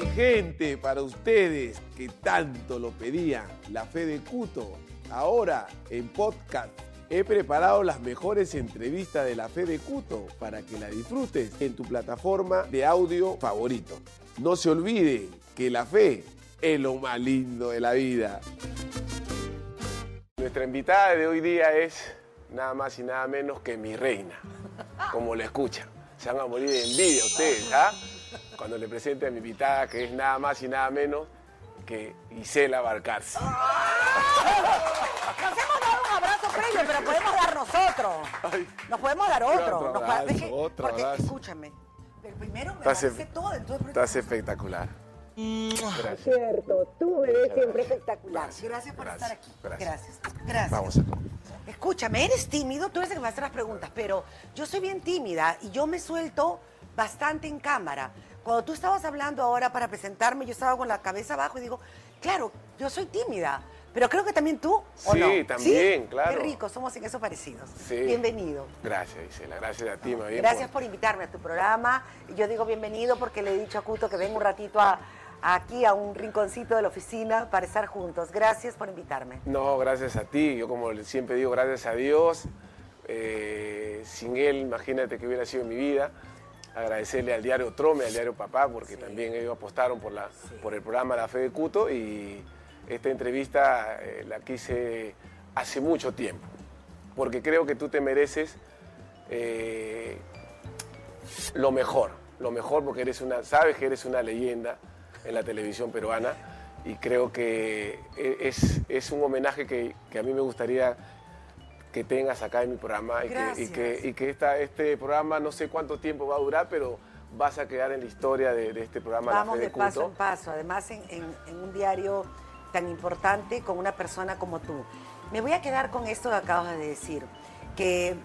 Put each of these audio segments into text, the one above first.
Mi gente, para ustedes que tanto lo pedían, la fe de Cuto, ahora en podcast. He preparado las mejores entrevistas de la fe de Cuto para que la disfrutes en tu plataforma de audio favorito. No se olvide que la fe es lo más lindo de la vida. Nuestra invitada de hoy día es nada más y nada menos que mi reina, como la escuchan. Se van a morir de envidia ustedes, ¿ah? Cuando le presente a mi invitada, que es nada más y nada menos que Isela Barcarce. Nos hemos dado un abrazo previo, pero podemos dar nosotros. Nos podemos dar otro. Otro Nos abrazo, otro porque, abrazo. escúchame, el primero me en- todo, entonces... Estás espectacular. Gracias. Cierto, tú me ves siempre espectacular. Gracias, Gracias, por gracias, estar aquí. gracias. Gracias. Gracias. Vamos a Escúchame, eres tímido, tú eres el que me hace las preguntas, pero yo soy bien tímida y yo me suelto bastante en cámara. Cuando tú estabas hablando ahora para presentarme, yo estaba con la cabeza abajo y digo, claro, yo soy tímida, pero creo que también tú, ¿o Sí, no? también, claro. Qué rico, somos en eso parecidos. Sí. Bienvenido. Gracias, Isela. Gracias a ti, más bien. Gracias por invitarme a tu programa. Yo digo bienvenido porque le he dicho a Cuto que venga un ratito a- aquí a un rinconcito de la oficina para estar juntos. Gracias por invitarme. No, gracias a ti. Yo como siempre digo, gracias a Dios. Eh, sin él, imagínate que hubiera sido mi vida. Agradecerle al diario Trome, al diario Papá, porque también ellos apostaron por, la, por el programa La Fe de Cuto y esta entrevista eh, la quise hace mucho tiempo, porque creo que tú te mereces eh, lo mejor, lo mejor porque eres una, sabes que eres una leyenda en la televisión peruana y creo que e- es, es un homenaje que, que a mí me gustaría que tengas acá en mi programa y que, y que, y que esta, este programa no sé cuánto tiempo va a durar, pero vas a quedar en la historia de, de este programa Vamos La Fe de de paso en Culto. paso, además en, en- en un diario tan importante con una persona como tú. Me voy a quedar con esto que acabas de decir, que,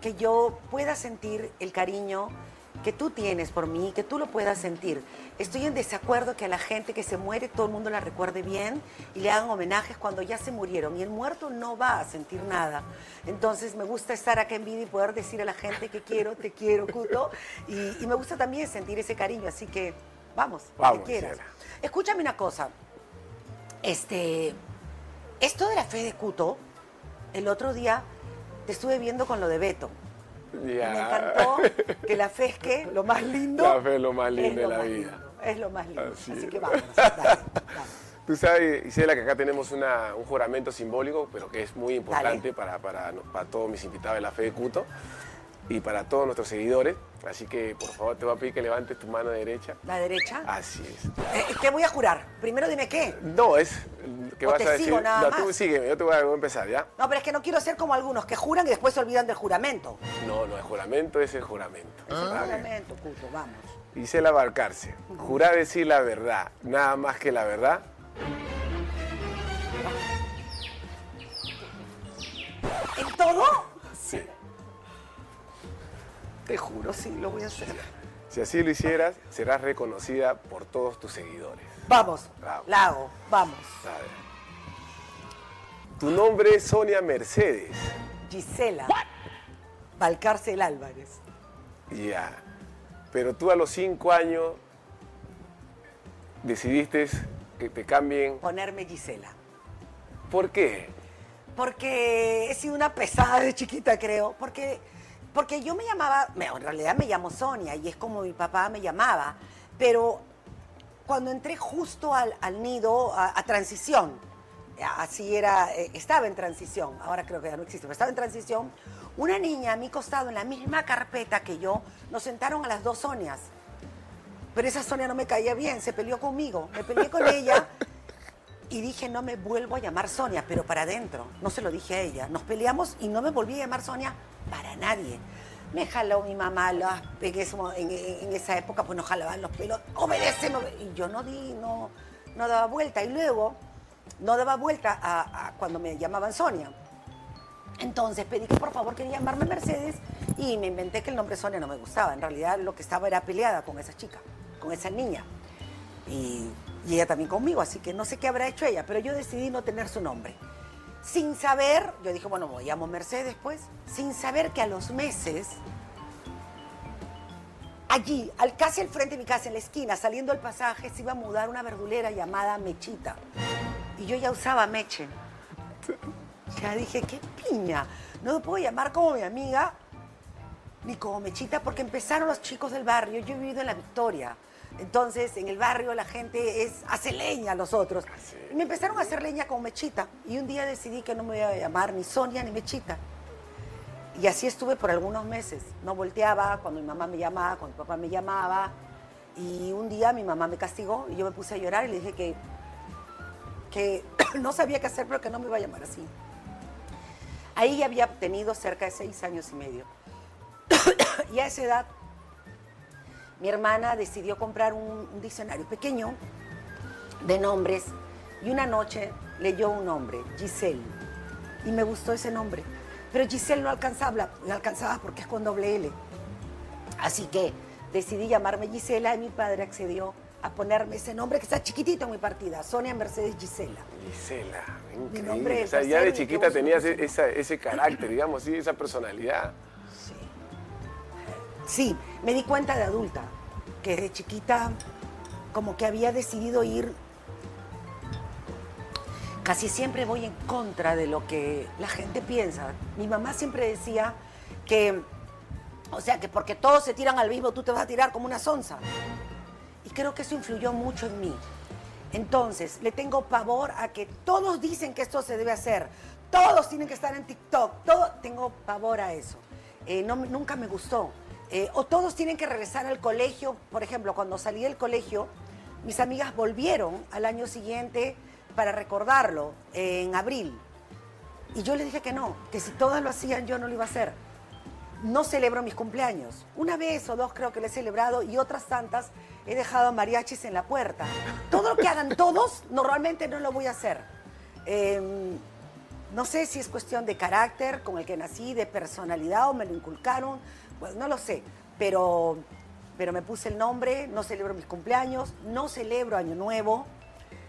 que yo pueda sentir el cariño que tú tienes por mí, que tú lo puedas sentir. Estoy en desacuerdo que a la gente que se muere todo el mundo la recuerde bien y le hagan homenajes cuando ya se murieron y el muerto no va a sentir nada. Entonces me gusta estar acá en vida y poder decir a la gente que quiero, te quiero, Cuto, y, y me gusta también sentir ese cariño, así que vamos, lo Vamos, que quieras. Escúchame una cosa, este, esto de la fe de Cuto, el otro día te estuve viendo con lo de Beto. Ya. Me encantó que la fe es que lo más lindo. La fe es lo más lindo de la vida. lindo, es lo más lindo. Así que vamos, dale, dale. Tú sabes, Isela, que acá tenemos una- un juramento simbólico, pero que es muy importante para, para, para todos mis invitados de la Fe de Cuto y para todos nuestros seguidores. Así que, por favor, te voy a pedir que levantes tu mano derecha. La derecha. Así es. Eh, ¿Qué voy a jurar? Primero dime qué. No, es que O vas te a decir. sigo nada no, tú sígueme, yo te voy a, voy a empezar, ¿ya? No, pero es que no quiero ser como algunos que juran y después se olvidan del juramento. No, no, el juramento es el juramento. Es el Ah, juramento, Cuto, vamos. Isela Barcarce, jurar decir la verdad, nada más que la verdad. ¿En todo? Sí. Te juro, sí, lo voy a hacer. Si así lo hicieras, serás reconocida por todos tus seguidores. Vamos, Bravo. la hago, vamos. A ver. Tu nombre es Sonia Mercedes. Gisela. Valcárcel Álvarez. Ya. Pero tú a los cinco años decidiste que te cambien. Ponerme Gisela. ¿Por qué? Porque he sido una pesada de chiquita, creo. Porque, porque yo me llamaba, me- en realidad me llamo Sonia y es como mi papá me llamaba. Pero cuando entré justo al, al nido, a, a transición, así era, eh, estaba en transición, ahora creo que ya no existe, pero estaba en transición, una niña a mi costado en la misma carpeta que yo, nos sentaron a las dos Sonias. Pero esa Sonia no me caía bien, se peleó conmigo, me peleé con ella y dije, no me vuelvo a llamar Sonia, pero para adentro. No se lo dije a ella. Nos peleamos y no me volví a llamar Sonia para nadie. Me jaló mi mamá, las- en, en- esa época pues nos jalaban los pelos, obedece, no obede-". y yo no di, no, no daba vuelta. Y luego no daba vuelta a, a cuando me llamaban Sonia. Entonces pedí que por favor quería llamarme Mercedes y me inventé que el nombre Sonia no me gustaba. En realidad lo que estaba era peleada con esa chica, con esa niña. Y, ella también conmigo, así que no sé qué habrá hecho ella, pero yo decidí no tener su nombre. Sin saber, yo dije, bueno, me llamo Mercedes pues, sin saber que a los meses allí, al, casi al frente de mi casa, en la esquina, saliendo del pasaje, se iba a mudar una verdulera llamada Mechita. Y yo ya usaba Meche. Ya dije, qué piña. No me puedo llamar como mi amiga ni como Mechita porque empezaron los chicos del barrio. Yo he vivido en la Victoria. Entonces, en el barrio la gente es, hace leña a los otros. Y me empezaron a hacer leña como Mechita. Y un día decidí que no me iba a llamar ni Sonia ni Mechita. Y así estuve por algunos meses. No volteaba cuando mi mamá me llamaba, cuando mi papá me llamaba. Y un día mi mamá me castigó y yo me puse a llorar y le dije que, que no sabía qué hacer, pero que no me iba a llamar así. Ahí ya había tenido cerca de seis años y medio. y a esa edad, mi hermana decidió comprar un, un diccionario pequeño de nombres y una noche leyó un nombre, Giselle. Y me gustó ese nombre. Pero Giselle no alcanzaba, no alcanzaba porque es con doble L. Así que decidí llamarme Gisela y mi padre accedió a ponerme ese nombre que está chiquitito en mi partida, Sonia Mercedes Gisela. Gisela, nombre increíble. O sea, ya de chiquita tenías esa- ese carácter, digamos, sí, esa personalidad. Sí. Sí, me di cuenta de adulta que de chiquita como que había decidido ir. Casi siempre voy en contra de lo que la gente piensa. Mi mamá siempre decía que, o sea, que porque todos se tiran al mismo, tú te vas a tirar como una sonza. Creo que eso influyó mucho en mí. Entonces, le tengo pavor a que todos dicen que esto se debe hacer. Todos tienen que estar en TikTok. Todo, tengo pavor a eso. Eh, no, nunca me gustó. Eh, o todos tienen que regresar al colegio. Por ejemplo, cuando salí del colegio, mis amigas volvieron al año siguiente para recordarlo, eh, en abril. Y yo les dije que no, que si todas lo hacían, yo no lo iba a hacer no celebro mis cumpleaños. Una vez o dos creo que lo he celebrado y otras tantas he dejado mariachis en la puerta. Todo lo que hagan todos, normalmente no lo voy a hacer. Eh, no sé si es cuestión de carácter con el que nací, de personalidad o me lo inculcaron, pues no lo sé. Pero, pero me puse el nombre, no celebro mis cumpleaños, no celebro Año Nuevo.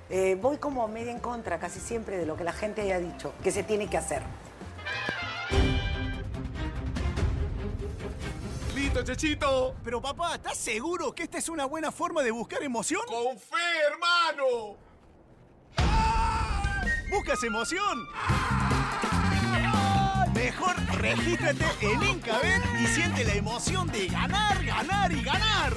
Eh, voy como media en contra casi siempre de lo que la gente haya dicho que se tiene que hacer. ¡Listo, Chechito! Pero papá, ¿estás seguro que esta es una buena forma de buscar emoción? ¡Con fe, hermano! ¿Buscas emoción? Mejor regístrate en Incabet y siente la emoción de ganar, ganar y ganar.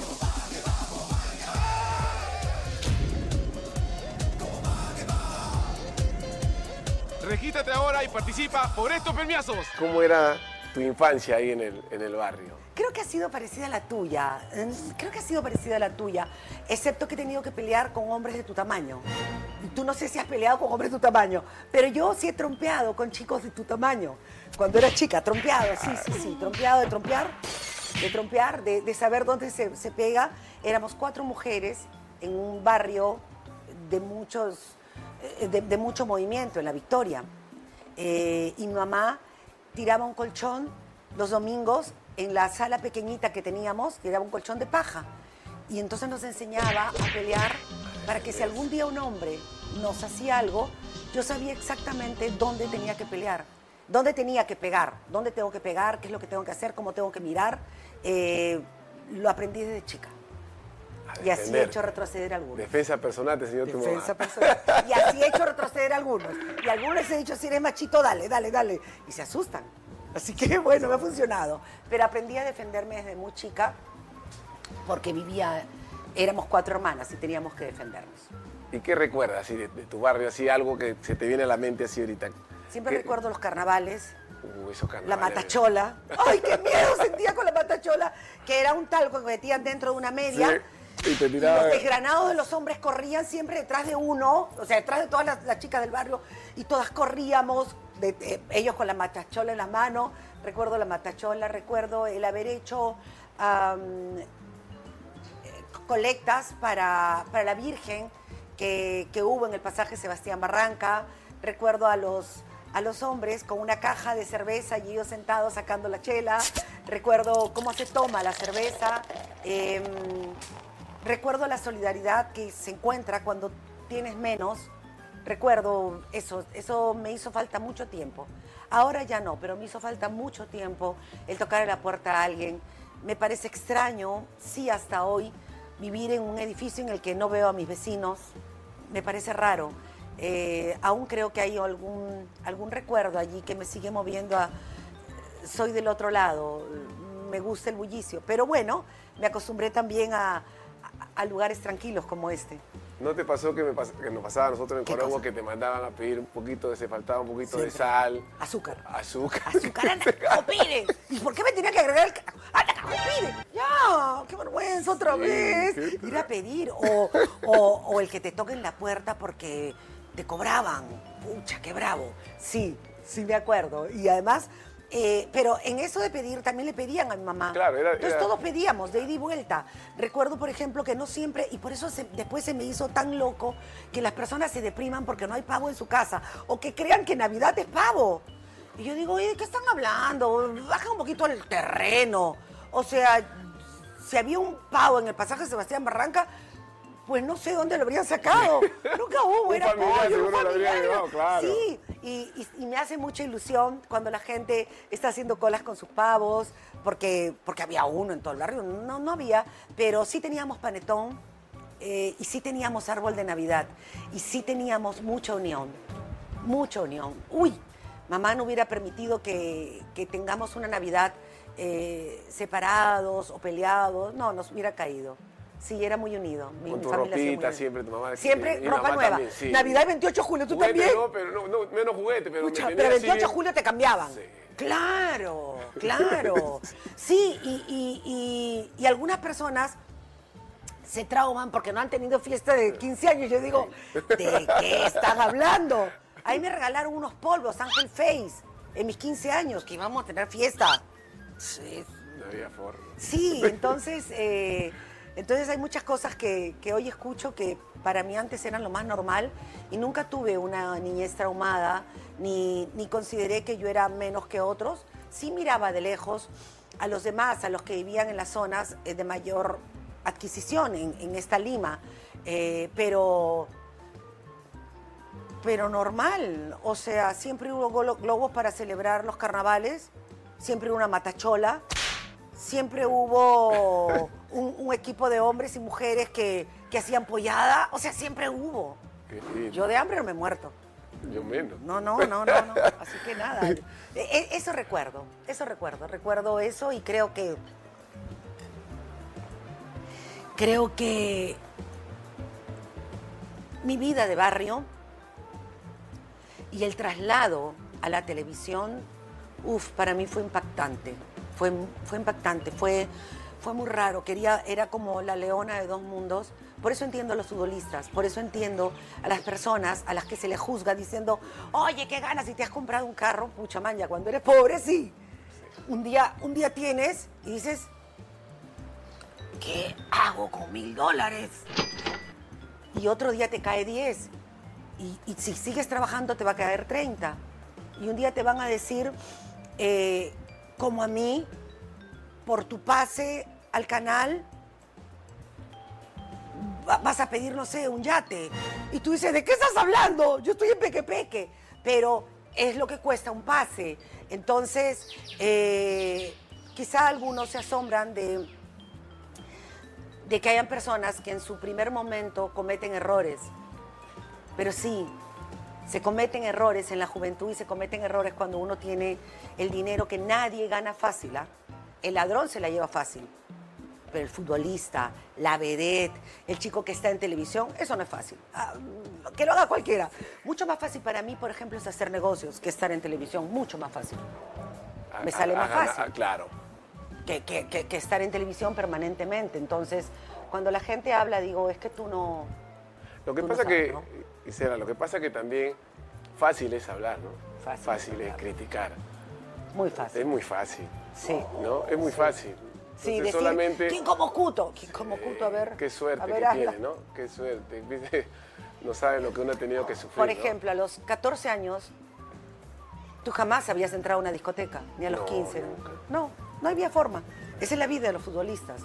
Regístrate ahora y participa por estos premiazos. ¿Cómo era tu infancia ahí en el, en el barrio? Creo que ha sido parecida a la tuya. Eh, Creo que ha sido parecida a la tuya. Excepto que he tenido que pelear con hombres de tu tamaño. Tú no sé si has peleado con hombres de tu tamaño, pero yo sí he trompeado con chicos de tu tamaño. Cuando era chica, trompeado, sí, sí, sí. Trompeado de trompear, de trompear, de, de saber dónde se, se pega. Éramos cuatro mujeres en un barrio de muchos, eh, de, de mucho movimiento en la Victoria. Eh, y mi mamá tiraba un colchón los domingos en la sala pequeñita que teníamos, tiraba un colchón de paja. Y entonces nos enseñaba a pelear para que si algún día un hombre nos hacía algo, yo sabía exactamente dónde tenía que pelear, dónde tenía que pegar, dónde tengo que pegar, qué es lo que tengo que hacer, cómo tengo que mirar. Eh, lo aprendí desde chica. Y así he hecho retroceder a algunos. Defensa personal te enseñó tu. Defensa personal. Y así he hecho retroceder a algunos. Y a algunos les he dicho, si eres machito, dale, dale, dale. Y se asustan. Así que bueno, me ha funcionado. Pero aprendí a defenderme desde muy chica porque vivía, éramos cuatro hermanas y teníamos que defendernos. ¿Y qué recuerdas así de, de tu barrio? Así algo que se te viene a la mente así ahorita. Siempre ¿Qué- recuerdo los carnavales, Uh, esos la carnavales. matachola. ¡Ay, qué miedo sentía con la matachola! Que era un talco que metían dentro de una media. Sí, y te Y los desgranados de los hombres corrían siempre detrás de uno, o sea, detrás de todas las, las chicas del barrio, y todas corríamos, de- de- ellos con la matachola en la mano. Recuerdo la matachola, recuerdo el haber hecho eh, colectas para, para la Virgen que, que hubo en el pasaje Sebastián Barranca. Recuerdo a los, a los hombres con una caja de cerveza y ellos sentados sacando la chela. Recuerdo cómo se toma la cerveza. Em, recuerdo la solidaridad que se encuentra cuando tienes menos. Recuerdo eso, eso me hizo falta mucho tiempo. Ahora ya no, pero me hizo falta mucho tiempo el tocar la puerta a alguien, Me parece extraño, sí, hasta hoy, vivir en un edificio en el que no veo a mis vecinos. Me parece raro. Eh, aún creo que hay algún, algún recuerdo allí que me sigue moviendo a... Soy del otro lado, me gusta el bullicio. Pero bueno, me acostumbré también a, a- lugares tranquilos como este. ¿No te pasó que, me pas- que nos pasaba a nosotros en ¿Qué Corongo que te mandaban a pedir un poquito de, se faltaba un poquito de sal, Azúcar. azúcar? Azúcar, anda, copire. ¿Y por qué me tenía que agregar el? ¡Anda, copire! ¡Ya! ¡Qué vergüenza otra Sí, vez! Ir a pedir. O, o- o el que te toquen la puerta porque te cobraban. Pucha, qué bravo. Sí, sí me acuerdo. Y además, eh, pero en eso de pedir también le pedían a mi mamá. Claro, era- Entonces era- todos pedíamos de ida y vuelta. Recuerdo, por ejemplo, que no siempre, y por eso se- después se me hizo tan loco que las personas se depriman porque no hay pavo en su casa o que crean que Navidad es pavo. Y yo digo, oye, ¿de qué están hablando? Baja un poquito el terreno. O sea, si había un pavo en el pasaje Sebastián Barranca, pues no sé dónde lo habrían sacado. Nunca hubo, Un era familiar pollo, un seguro lo llevado, claro. Sí, y, y- y me hace mucha ilusión cuando la gente está haciendo colas con sus pavos, porque, porque había uno en todo el barrio, no, no había, pero sí teníamos panetón eh, y sí teníamos árbol de Navidad y sí teníamos mucha unión, mucha unión. Uy, mamá no hubiera permitido que, que tengamos una Navidad eh, separados o peleados, no, nos hubiera caído. Sí, era muy unido. Mi, Con mi tu familia ropita siempre, tu mamá. Siempre mi ropa nueva. también, sí. Navidad y 28 de julio, ¿tú Juguete también? No, pero no, no, menos juguete, pero Pucha, pero tenía 28 de julio te cambiaban. Sí. Claro, claro. Sí, y, y- y- y algunas personas se trauman porque no han tenido fiesta de 15 años. Yo digo, ¿de qué estás hablando? Ahí me regalaron unos polvos, Ángel Face, en mis 15 años, que íbamos a tener fiesta. Sí, No había forma. Sí, entonces, eh, entonces hay muchas cosas que, que hoy escucho que para mí antes eran lo más normal y nunca tuve una niñez traumada, ni, ni consideré que yo era menos que otros. Sí miraba de lejos a los demás, a los que vivían en las zonas eh, de mayor adquisición en, en esta Lima, eh, pero pero normal. O sea, siempre hubo globos para celebrar los carnavales, siempre hubo una matachola, siempre hubo un, un equipo de hombres y mujeres que, que hacían pollada, o sea, siempre hubo. Yo de hambre no me he muerto. Yo menos. No, no, no, no, no. Así que nada. E- e- Eso recuerdo, eso recuerdo, recuerdo eso y creo que. Creo que mi vida de barrio y el traslado a la televisión, uff, para mí fue impactante. Fue, fue impactante, fue, fue muy raro. Quería, era como la leona de dos mundos. Por eso entiendo a los futbolistas, por eso entiendo a las personas a las que se les juzga diciendo, oye, qué ganas si te has comprado un carro, pucha manja, cuando eres pobre, sí. Un día, un día tienes y dices, ¿qué hago con mil dólares? y otro día te cae 10. Y, y si sigues trabajando te va a caer 30. Y un día te van a decir, eh, como a mí, por tu pase al canal, va- vas a pedir, no sé, un yate. Y tú dices, ¿de qué estás hablando? Yo estoy en peque peque. Pero es lo que cuesta un pase. Entonces, eh, quizá algunos se asombran de de que hayan personas que en su primer momento cometen errores. Pero sí, se cometen errores en la juventud y se cometen errores cuando uno tiene el dinero que nadie gana fácil. ¿ah? El ladrón se la lleva fácil, pero el futbolista, la vedette, el chico que está en televisión, eso no es fácil. Ah, que lo haga cualquiera. Mucho más fácil para mí, por ejemplo, es hacer negocios que estar en televisión. Mucho más fácil. Me A- sale a- más a- fácil claro. que, que- que- que estar en televisión permanentemente. Entonces, cuando la gente habla, digo, es que tú no... Lo que no pasa sabes, que, ¿no? Lo que pasa que también fácil es hablar, ¿no? Fácil es es hablar. criticar. Muy Es fácil. muy fácil, Sí. ¿no? Es muy fácil. Sí, decir, solamente... ¿quién como Cuto? ¿Quién como Cuto? A ver. Qué suerte ver, que hazla. tiene, ¿no? Qué suerte. No sabe lo que uno ha tenido que sufrir. Por ¿no? ejemplo, a los 14 años, tú jamás habías entrado a una discoteca, ni a los No, 15. nunca. No, no había forma. Esa es la vida de los futbolistas.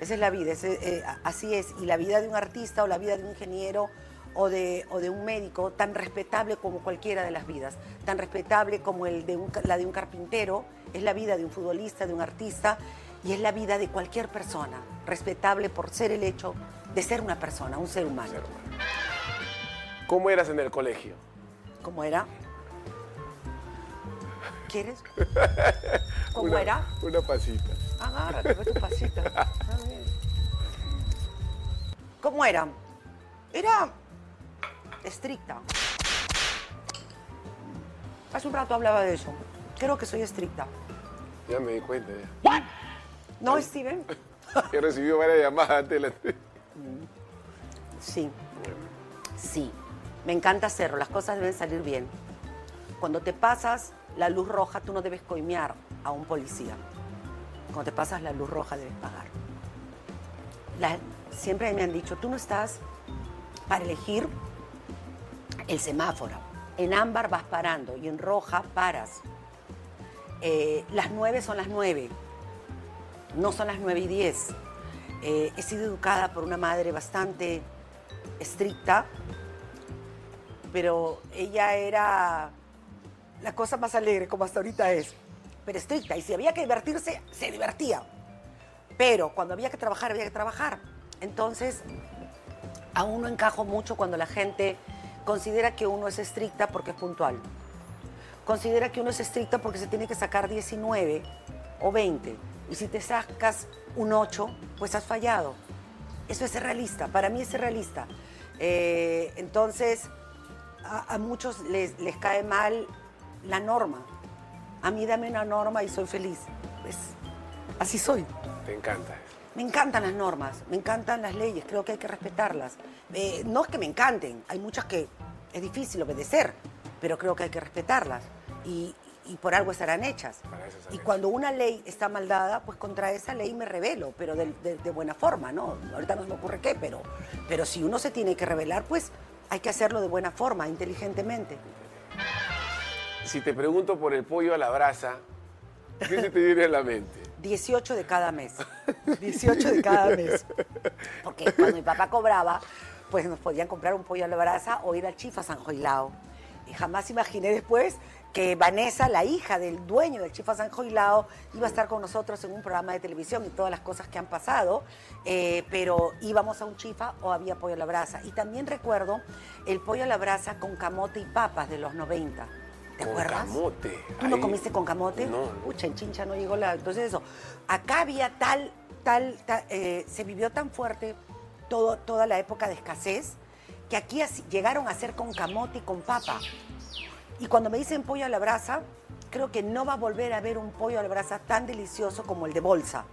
Esa es la vida, ese- eh, así es. Y la vida de un artista o la vida de un ingeniero o de, o de un médico, tan respetable como cualquiera de las vidas, tan respetable como el de un la de un carpintero, es la vida de un futbolista, de un artista. Y es la vida de cualquier persona, respetable por ser el hecho de ser una persona, un ser humano. ¿Cómo eras en el colegio? ¿Cómo era? ¿Quieres? ¿Cómo Una- era? Una pasita. Agárrate, ve tu pasita. Está bien. ¿Cómo era? Era estricta. Hace un rato hablaba de eso. Creo que soy estricta. Ya me di cuenta. Ya. ¿No, Steven? He recibido varias llamadas antes de la Sí. Sí. Me encanta hacerlo. Las cosas deben salir bien. Cuando te pasas la luz roja, tú no debes coimear a un policía. Cuando te pasas la luz roja, debes pagar. La- siempre me han dicho, tú no estás para elegir el semáforo. En ámbar vas parando y en roja paras. Eh, las nueve son las nueve, no son las nueve y diez. Eh, he sido educada por una madre bastante estricta, pero ella era la cosa más alegre, como hasta ahorita es, pero estricta. Y si había que divertirse, se divertía. Pero cuando había que trabajar, había que trabajar. Entonces, aún no encajo mucho cuando la gente considera que uno es estricta porque es puntual. Considera que uno es estricta porque se tiene que sacar 19 o 20. Y si te sacas un 8, pues has fallado. Eso es ser realista. Para mí es ser realista. Eh, entonces, a, a muchos les, les cae mal la norma. A mí dame una norma y soy feliz. Pues, así soy. Te encanta. Me encantan las normas, me encantan las leyes, creo que hay que respetarlas. Eh, no es que me encanten, hay muchas que es difícil obedecer, pero creo que hay que respetarlas y, y por algo estarán hechas. Y cuando una ley está mal dada, pues contra esa ley me rebelo, pero de, de- de buena forma, ¿no? Ahorita no se me ocurre qué, pero, pero si uno se tiene que rebelar, pues hay que hacerlo de buena forma, inteligentemente. Si te pregunto por el pollo a la brasa, ¿qué se te viene a la mente? 18 de cada mes. 18 de cada mes. Porque cuando mi papá cobraba, pues nos podían comprar un pollo a la brasa o ir al Chifa San Joilao. Y jamás imaginé después que Vanessa, la hija del dueño del Chifa San Joilao, iba a estar con nosotros en un programa de televisión y todas las cosas que han pasado. eh, pero íbamos a un chifa o había pollo a la brasa. Y también recuerdo el pollo a la brasa con camote y papas de los 90. ¿Te Con acuerdas? camote. ¿Tú no comiste con camote? No. Pucha, en Chincha no llegó la... Entonces eso, acá había tal, tal, ta- eh, se vivió tan fuerte todo, toda la época de escasez que aquí así- llegaron a hacer con camote y con papa. Y cuando me dicen pollo a la brasa, creo que no va a volver a haber un pollo a la brasa tan delicioso como el de bolsa.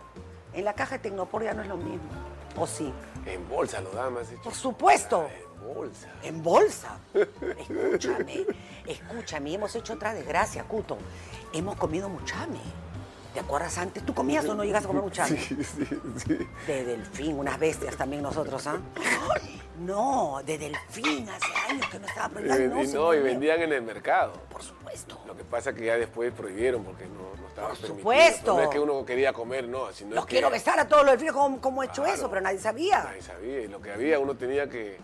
En la caja de Tecnopor ya no es lo mismo. ¿O sí? En bolsa lo dan, me has dicho. Por supuesto. En bolsa. En bolsa. Escúchame, escúchame, hemos hecho otra desgracia, Cuto. Hemos comido muchame. ¿Te acuerdas antes? ¿Tú comías o no llegas a comer muchame? Sí, sí, sí. De delfín, unas bestias también nosotros, ¿ah? No, de delfín, hace años que no estaba Y, ven- y no, y vendían en el mercado. Por supuesto. Lo que pasa es que ya después prohibieron porque no, no estaba Por permitido. supuesto. No es que uno quería comer, no. Sino Los es que quiero besar a todos los delfines, ¿cómo, cómo he hecho Claro. eso? Pero nadie sabía. Nadie sabía. Y lo que había, uno tenía que.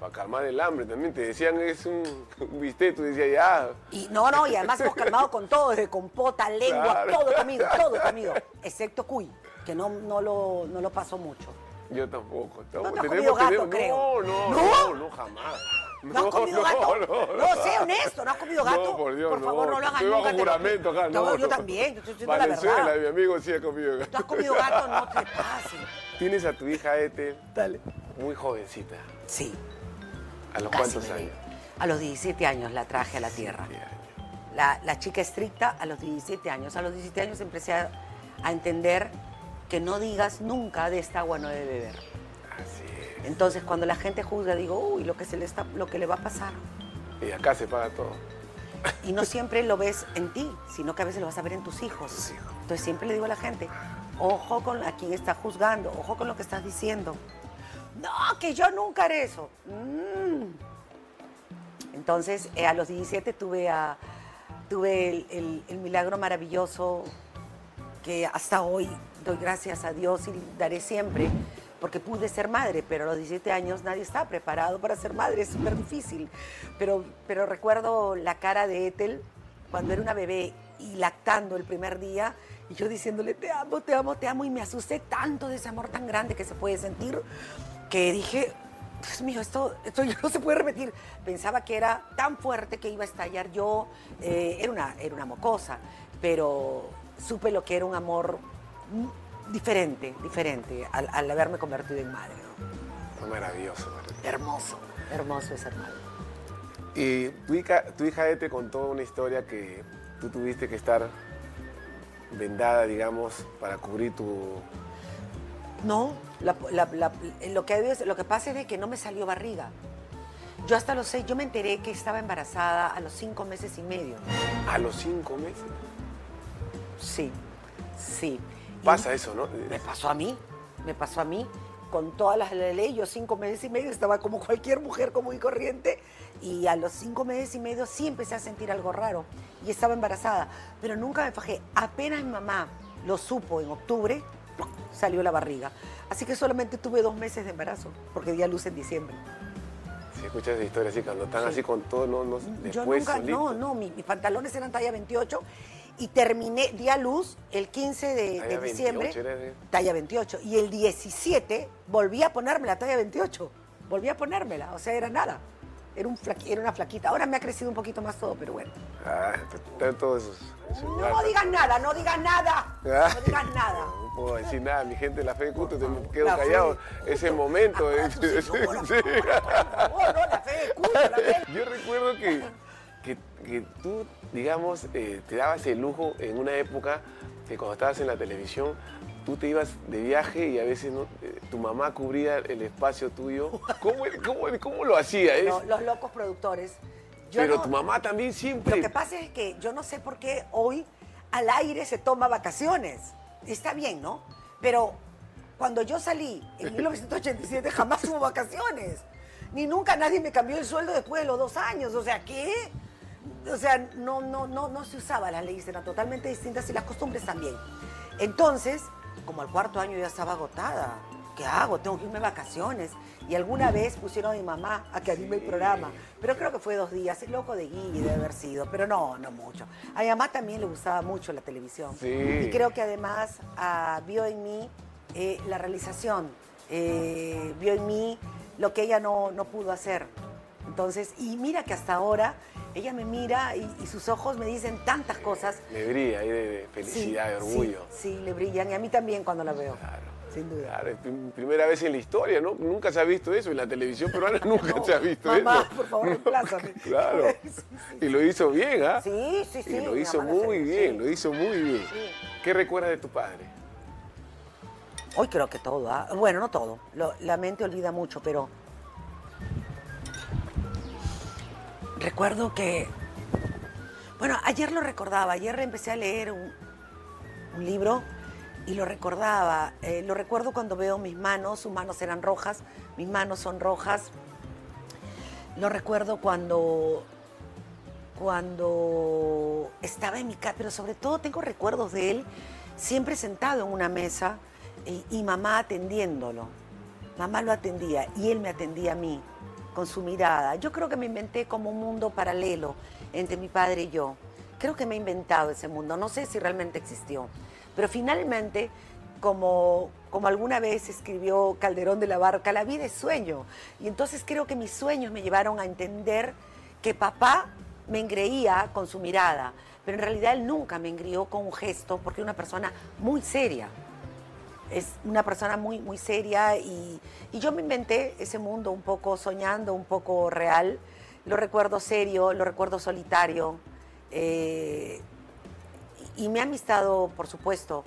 Para calmar el hambre también. Te decían, es un, un bistec. Tú decías, ya. Y no, no, y además hemos calmado con todo, desde compota, lengua, Claro. todo comido, todo comido. Excepto cuy, que no, no, lo, no lo pasó mucho. Yo tampoco. No, no Tenemos- comido gato, tenemos- creo. No, no, ¿No? no, no, jamás. ¿No, has comido gato? No, No, sé honesto, ¿no has comido gato? No, por Dios, Por favor, no, lo hagas Estoy bajo juramento acá, No, no. yo también, yo estoy diciendo la Valenzuela, verdad. mi amigo, sí ha comido gato. ¿Tú has comido gato? No te pases. Tienes a tu hija Ete Dale. muy jovencita. Sí, ¿A los casi cuántos años? A los 17 años la traje a la tierra. La, la chica estricta a los 17 años. A los 17 años empecé a, a entender que no digas nunca de esta agua no debe beber. Así es. Entonces, cuando la gente juzga, digo, uy, lo que, se le está, lo que le va a pasar. Y acá se paga todo. Y no siempre lo ves en ti, sino que a veces lo vas a ver en tus hijos. Hijos. Entonces, siempre le digo a la gente, ojo con a quien está juzgando, ojo con lo que estás diciendo. No, que yo nunca haré eso. Mm. Entonces, eh, a los 17 tuve, a, tuve el, el- el milagro maravilloso que hasta hoy gracias a Dios y daré siempre, porque pude ser madre, pero a los 17 años nadie está preparado para ser madre, es súper difícil. Pero, pero recuerdo la cara de Ethel cuando era una bebé y lactando el primer día Y yo diciéndole, te amo, te amo, te amo. Y me asusté tanto de ese amor tan grande que se puede sentir que dije, Dios mío, esto, esto no se puede repetir. Pensaba que era tan fuerte que iba a estallar yo. eh, era, una, era una mocosa, pero supe lo que era un amor diferente, diferente al, al haberme convertido en madre. ¿no? Fue maravilloso. maravilloso. Hermoso, hermoso es ser madre. Y tu hija, tu hija te contó una historia que tú tuviste que estar vendada, digamos, para cubrir tu... No, la- la- la- lo, que, lo que pasa es de que no me salió barriga. Yo hasta los seis, yo me enteré que estaba embarazada a los cinco meses y medio. A los cinco meses. Sí, sí. Pasa eso, ¿no? Me pasó a mí, me pasó a mí. Con todas las leyes, yo cinco meses y medio estaba como cualquier mujer común y corriente. Y a los cinco meses y medio sí empecé a sentir algo raro. Y estaba embarazada. Pero nunca me fajé. Apenas mi mamá lo supo en octubre, salió la barriga. Así que solamente tuve dos meses de embarazo, porque di a luz en diciembre. Si escuchas esa historia así, cuando están Sí. así con todo, no, no, Yo nunca, no, solito. no, mi- mis pantalones eran talla 28 y terminé, di a luz el 15 de, de diciembre, 28 era de- talla 28, y el 17 volví a ponerme la talla 28, volví a ponérmela, o sea, era nada, era, un flaqui- era una flaquita, ahora me ha crecido un poquito más todo, pero bueno. Ah, están todos esos... esos No digas nada, no digas nada, Ah. no digas nada. No puedo decir nada, mi gente de la fe de culto, te- me quedo La fe callado. de Ese momento. eh, fe fe Yo recuerdo que, que, que tú, digamos, eh, te dabas el lujo en una época que cuando estabas en la televisión, tú te ibas de viaje y a veces no- eh, tu mamá cubría el espacio tuyo. ¿Cómo, cómo, cómo lo hacía? Es- No, los locos productores. Yo pero no- tu mamá también siempre... Lo que pasa es que yo no sé por qué hoy al aire se toma vacaciones. Está bien, ¿no? Pero cuando yo salí en 1987 jamás hubo vacaciones. Ni nunca nadie me cambió el sueldo después de los dos años. O sea, ¿qué? O sea, no, no, no, no se usaba, las leyes eran totalmente distintas y las costumbres también. Entonces, como al cuarto año ya estaba agotada. ¿Qué hago? Tengo que irme de vacaciones. Y alguna vez pusieron a mi mamá a que anime el programa. Pero creo que fue dos días. El loco de Guille debe haber sido. Pero no, no mucho. A mi mamá también le gustaba mucho la televisión. Sí. Y creo que además ah, vio en mí eh, la realización. eh, vio en mí lo que ella no, no pudo hacer. Entonces, y mira que hasta ahora ella me mira y, y sus ojos me dicen tantas cosas. Me brilla ahí de, felicidad, Sí, de orgullo. Sí, sí, le brillan. Y a mí también cuando la veo. Claro. Sin duda. Claro, es prim- primera vez en la historia, ¿no? Nunca se ha visto eso. En la televisión peruana nunca No, se ha visto mamá, eso. por favor, reemplázame. Claro. Sí, sí, Y lo hizo bien, ¿ah? Sí, sí, sí. Y lo hizo muy bien, lo hizo muy bien. ¿Qué recuerdas de tu padre? Hoy creo que todo. ¿ah? Bueno, no todo. Lo- la mente olvida mucho, pero. Recuerdo que. Bueno, ayer lo recordaba. Ayer empecé a leer un, libro y lo recordaba. Eh, lo recuerdo cuando veo mis manos. Sus manos eran rojas. Mis manos son rojas. Lo recuerdo cuando. Cuando estaba en mi casa, pero sobre todo tengo recuerdos de él siempre sentado en una mesa y, y mamá atendiéndolo. Mamá lo atendía y él me atendía a mí con su mirada. Yo creo que me inventé como un mundo paralelo entre mi padre y yo. Creo que me he inventado ese mundo. No sé si realmente existió. Pero finalmente, como, como alguna vez escribió Calderón de la Barca, la vida es sueño. Y entonces creo que mis sueños me llevaron a entender que papá me engreía con su mirada, pero en realidad él nunca me engrió con un gesto porque era una persona muy seria. Es una persona muy, muy seria y, y yo me inventé ese mundo un poco soñando, un poco real. Lo recuerdo serio, lo recuerdo solitario. eh, y me ha amistado, por supuesto,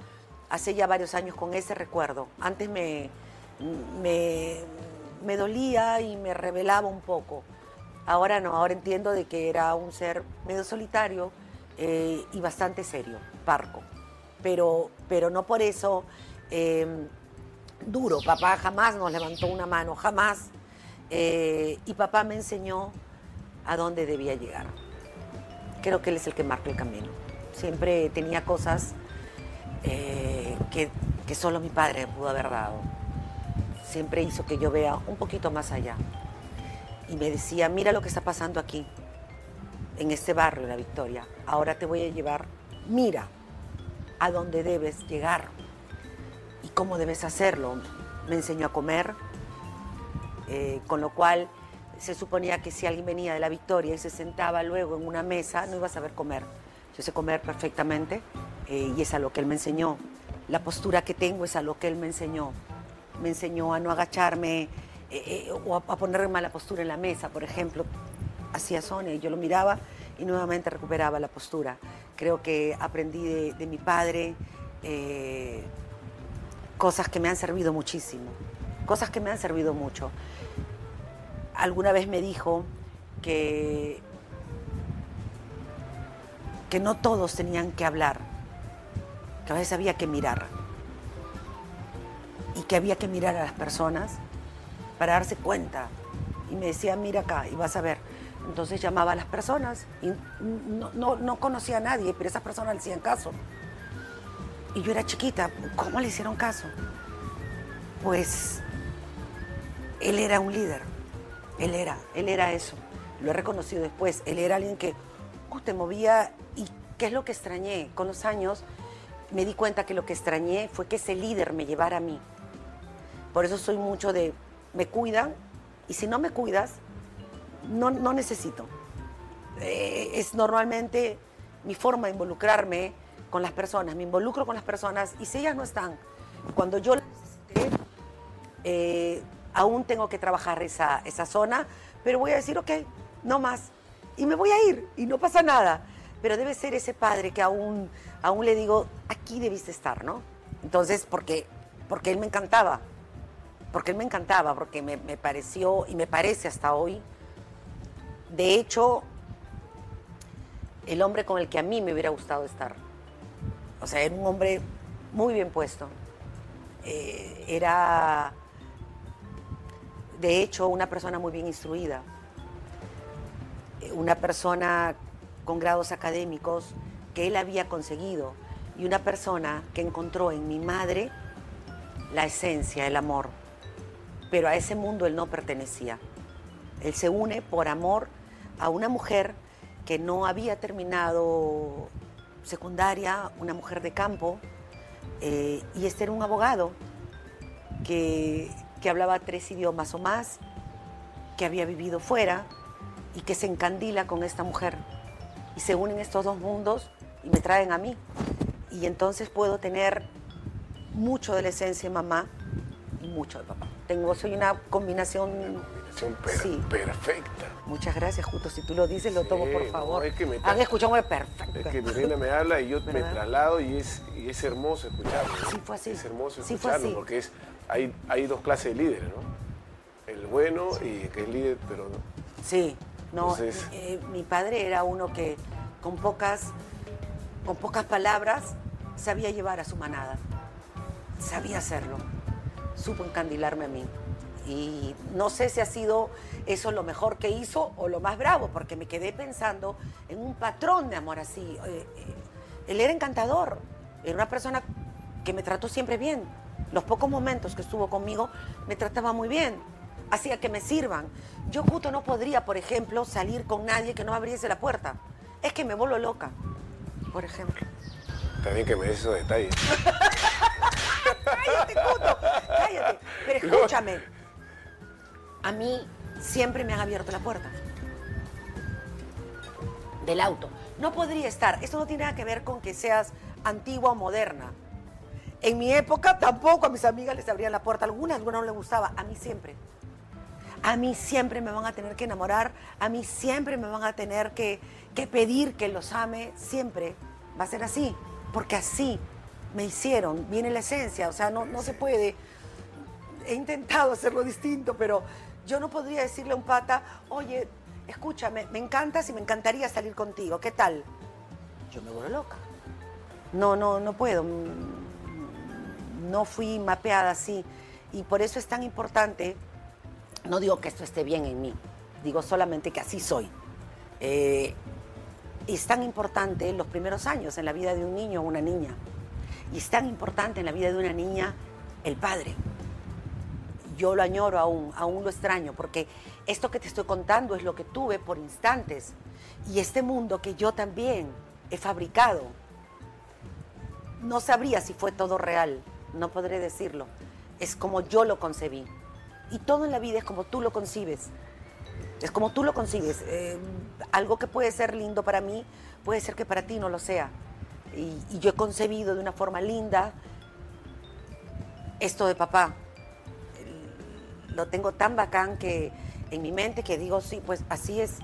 hace ya varios años con ese recuerdo. Antes me, me, me dolía y me revelaba un poco. Ahora no, ahora entiendo de que era un ser medio solitario eh, y bastante serio, parco. Pero, pero no por eso eh, duro. Papá jamás nos levantó una mano, jamás. Eh, y papá me enseñó a dónde debía llegar. Creo que él es el que marca el camino. Siempre tenía cosas eh, que, que solo mi padre pudo haber dado. Siempre hizo que yo vea un poquito más allá. Y me decía, mira lo que está pasando aquí, en este barrio, La Victoria. Ahora te voy a llevar, mira, a dónde debes llegar cómo debes hacerlo. Me enseñó a comer, eh, con lo cual se suponía que si alguien venía de la victoria y se sentaba luego en una mesa, no iba a saber comer. Yo sé comer perfectamente eh, y es a lo que él me enseñó. La postura que tengo es a lo que él me enseñó. Me enseñó a no agacharme eh, o a, a poner mala postura en la mesa, por ejemplo. Hacía Sonia y yo lo miraba y nuevamente recuperaba la postura. Creo que aprendí de, de mi padre eh, cosas que me han servido muchísimo, cosas que me han servido mucho. Alguna vez me dijo que, que no todos tenían que hablar, que a veces había que mirar y que había que mirar a las personas para darse cuenta. Y me decía, mira acá y vas a ver. Entonces llamaba a las personas y no, no, no conocía a nadie, pero esas personas le hacían caso. Y yo era chiquita, ¿cómo le hicieron caso? Pues él era un líder, él era, él era eso. Lo he reconocido después, él era alguien que uh, te movía y ¿qué es lo que extrañé? Con los años me di cuenta que lo que extrañé fue que ese líder me llevara a mí. Por eso soy mucho de, me cuidan y si no me cuidas, no, no necesito. Eh, es normalmente mi forma de involucrarme con las personas. Me involucro con las personas y si ellas no están, cuando yo las necesité, eh, aún tengo que trabajar esa, esa zona, pero voy a decir, ok, no más. Y me voy a ir y no pasa nada. Pero debe ser ese padre que aún, aún le digo, aquí debiste estar, ¿no? Entonces, porque, porque él me encantaba. Porque él me encantaba, porque me, me pareció y me parece hasta hoy de hecho, el hombre con el que a mí me hubiera gustado estar. O sea, era un hombre muy bien puesto. Eh, era, de hecho, una persona muy bien instruida. Eh, Una persona con grados académicos que él había conseguido. Y una persona que encontró en mi madre la esencia, el amor. Pero a ese mundo él no pertenecía. Él se une por amor a una mujer que no había terminado secundaria, una mujer de campo, eh, y este era un abogado que, que hablaba tres idiomas o más, que había vivido fuera y que se encandila con esta mujer. Y se unen estos dos mundos y me traen a mí. Y entonces puedo tener mucho de la esencia de mamá y mucho de papá. Tengo, soy una combinación Combinación per- Sí. perfecta. Muchas gracias, justo. Si tú lo dices, lo tomo, por no, favor. es que me- Han escuchado perfecto. Es que Lorena me habla y yo me traslado y es, y es hermoso escucharlo. ¿no? Sí, fue así. Es hermoso Sí, escucharlo porque es, hay, hay dos clases de líderes, ¿no? El bueno y que es líder, pero no. Sí, no, Entonces- eh, mi padre era uno que con pocas, con pocas palabras sabía llevar a su manada. Sabía hacerlo. Supo encandilarme a mí. Y no sé si ha sido eso lo mejor que hizo o lo más bravo, porque me quedé pensando en un patrón de amor así. Eh, eh, él era encantador, era una persona que me trató siempre bien. Los pocos momentos que estuvo conmigo me trataba muy bien, hacía que me sirvan. Yo justo no podría, por ejemplo, salir con nadie que no abriese la puerta. Es que me vuelvo loca, por ejemplo. También que me des esos detalles. cállate, Cuto, cállate. Pero escúchame, a mí siempre me han abierto la puerta. Del auto. No podría estar, esto no tiene nada que ver con que seas antigua o moderna. En mi época tampoco a mis amigas les abrían la puerta, algunas, algunas no les gustaba, a mí siempre. A mí siempre me van a tener que enamorar, a mí siempre me van a tener que, que pedir que los ame, siempre va a ser así, porque así me hicieron, viene la esencia, o sea, no, no se puede. He intentado hacerlo distinto, pero yo no podría decirle a un pata, oye, escúchame, me encantas y me encantaría salir contigo, ¿qué tal? Yo me vuelvo loca. No, no, no puedo. No fui mapeada así. Y por eso es tan importante no digo que esto esté bien en mí, digo solamente que así soy. Eh, es tan importante los primeros años en la vida de un niño o una niña. Y es tan importante en la vida de una niña el padre. Yo lo añoro aún, aún lo extraño, porque esto que te estoy contando es lo que tuve por instantes. Y este mundo que yo también he fabricado, no sabría si fue todo real, no podré decirlo. Es como yo lo concebí. Y todo en la vida es como tú lo concibes. Es como tú lo concibes. Eh, algo que puede ser lindo para mí, puede ser que para ti no lo sea. Y, y yo he concebido de una forma linda esto de papá. Lo tengo tan bacán que en mi mente que digo, sí, pues así es.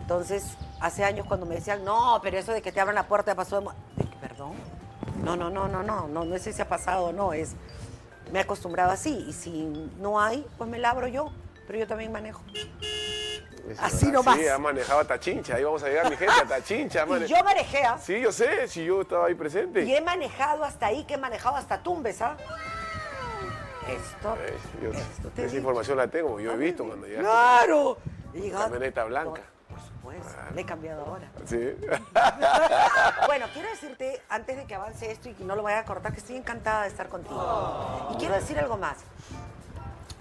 Entonces, hace años cuando me decían, no, pero eso de que te abran la puerta pasó de mo-". Dije, Perdón. No, no, no, no, no, no, no sé si ha pasado o no, es, me he acostumbrado así. Y si no hay, pues me labro yo, pero yo también manejo. Es Así verdad. nomás. Sí, ha manejado a Tachincha. Ahí vamos a llegar, mi gente, a Tachincha. mane- Y yo manejé, ¿ah? Sí, yo sé, si yo estaba ahí presente. Y he manejado hasta ahí, que he manejado hasta Tumbes, ¿ah? Esto, Eh, yo- esto te esa información la tengo, yo he visto cuando llegaste. ¡Claro! Camioneta blanca. Por supuesto, le he cambiado ahora. Sí. Bueno, quiero decirte, antes de que avance esto y que no lo vaya a cortar, que estoy encantada de estar contigo. Y quiero decir algo más.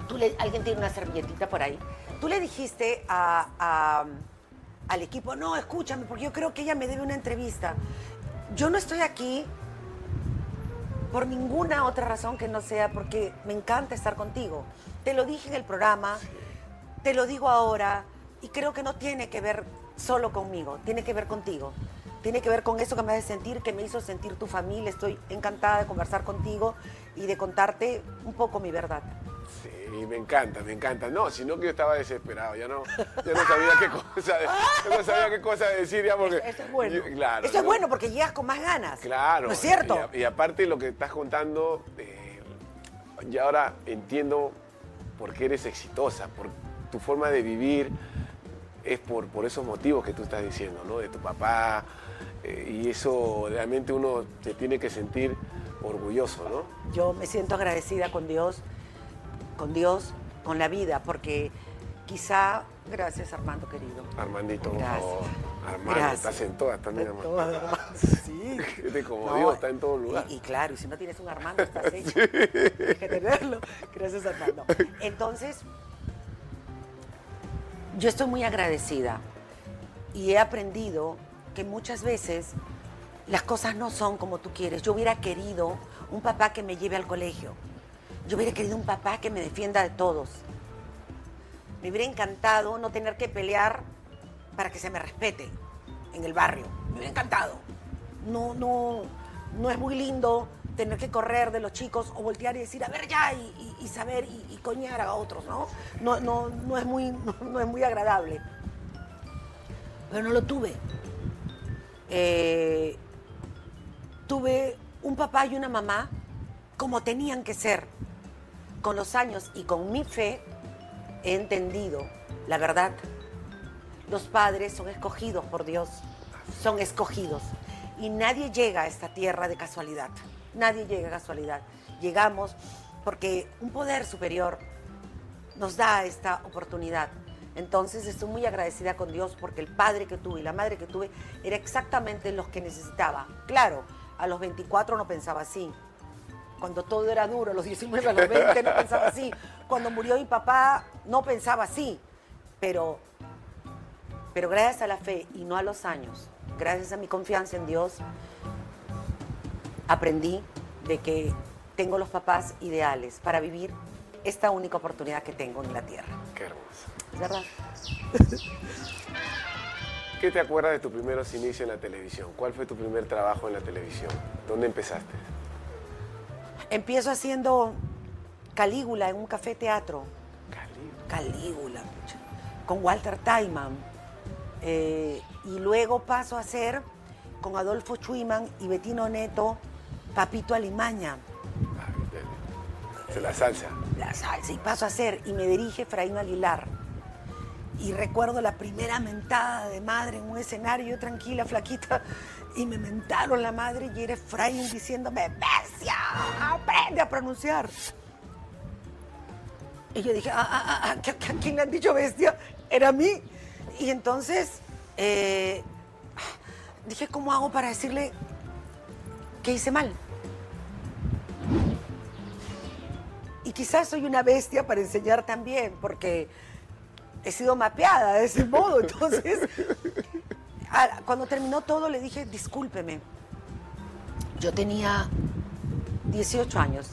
Tú le- alguien tiene una servilletita por ahí. Tú le dijiste a- a- al equipo, no, escúchame, porque yo creo que ella me debe una entrevista. Yo no estoy aquí por ninguna otra razón que no sea porque me encanta estar contigo. Te lo dije en el programa, te lo digo ahora, y creo que no tiene que ver solo conmigo, tiene que ver contigo. Tiene que ver con eso que me hace sentir, que me hizo sentir tu familia. Estoy encantada de conversar contigo y de contarte un poco mi verdad. Sí, me encanta, me encanta. No, sino que yo estaba desesperado, ya no, ya no sabía qué cosa, ya no sabía qué cosa decir ya porque. Eso es bueno. yo- claro. Eso es yo- bueno porque llegas con más ganas. Claro. ¿No es cierto? Y, y aparte lo que estás contando, eh, y ahora entiendo por qué eres exitosa, por tu forma de vivir es por, por esos motivos que tú estás diciendo, ¿no? De tu papá, eh, y eso realmente uno se tiene que sentir orgulloso, ¿no? Yo me siento agradecida con Dios, con Dios, con la vida, porque quizá, gracias Armando querido. Armandito, Gracias. Armando, Gracias. estás en todas también, En Armando. todas, Armando, sí. Como No, Dios está en todo lugar. Y, y claro, y si no tienes un Armando, estás hecho. Tienes que tenerlo. Gracias, Armando. Entonces, yo estoy muy agradecida y he aprendido que muchas veces las cosas no son como tú quieres. Yo hubiera querido un papá que me lleve al colegio. Yo hubiera querido un papá que me defienda de todos. Me hubiera encantado no tener que pelear para que se me respete en el barrio. Me hubiera encantado. No, no, no es muy lindo tener que correr de los chicos o voltear y decir, a ver ya, y, saber y, y coñar a otros, ¿no? No, no, no, es muy, no, no es muy agradable. Pero no lo tuve. Eh, tuve un papá y una mamá como tenían que ser. Con los años y con mi fe he entendido la verdad. Los padres son escogidos por Dios, son escogidos. Y nadie llega a esta tierra de casualidad. Nadie llega a casualidad. Llegamos porque un poder superior nos da esta oportunidad. Entonces estoy muy agradecida con Dios porque el padre que tuve y la madre que tuve era exactamente los que necesitaba. Claro, a los 24 no pensaba así. Cuando todo era duro, a los 19, a los 20 no pensaba así. Cuando murió mi papá no pensaba así. Pero, pero gracias a la fe y no a los años, gracias a mi confianza en Dios, aprendí de que tengo los papás ideales para vivir esta única oportunidad que tengo en la tierra. Qué hermoso. ¿Es verdad? ¿Qué te acuerdas de tus primeros inicios en la televisión? ¿Cuál fue tu primer trabajo en la televisión? ¿Dónde empezaste? Empiezo haciendo Calígula en un café teatro. Cali. Calígula, pucha, con Walter Taiman. Eh, y luego paso a hacer con Adolfo Chuiman y Betino Neto, Papito Alimaña, Ah. De la salsa. la salsa, y paso a hacer, y me dirige Efraín Aguilar. Y recuerdo la primera mentada de madre en un escenario, yo tranquila, flaquita, y me mentaron la madre y era Efraín diciéndome, bestia, aprende a pronunciar. Y yo dije, ah, ah, ah, ah, ¿a, a- a quién le han dicho bestia? Era a mí. Y entonces eh, dije, ¿cómo hago para decirle que hice mal? Y quizás soy una bestia para enseñar también, porque he sido mapeada de ese modo. Entonces, a- cuando terminó todo, le dije, discúlpeme. Yo tenía 18 años.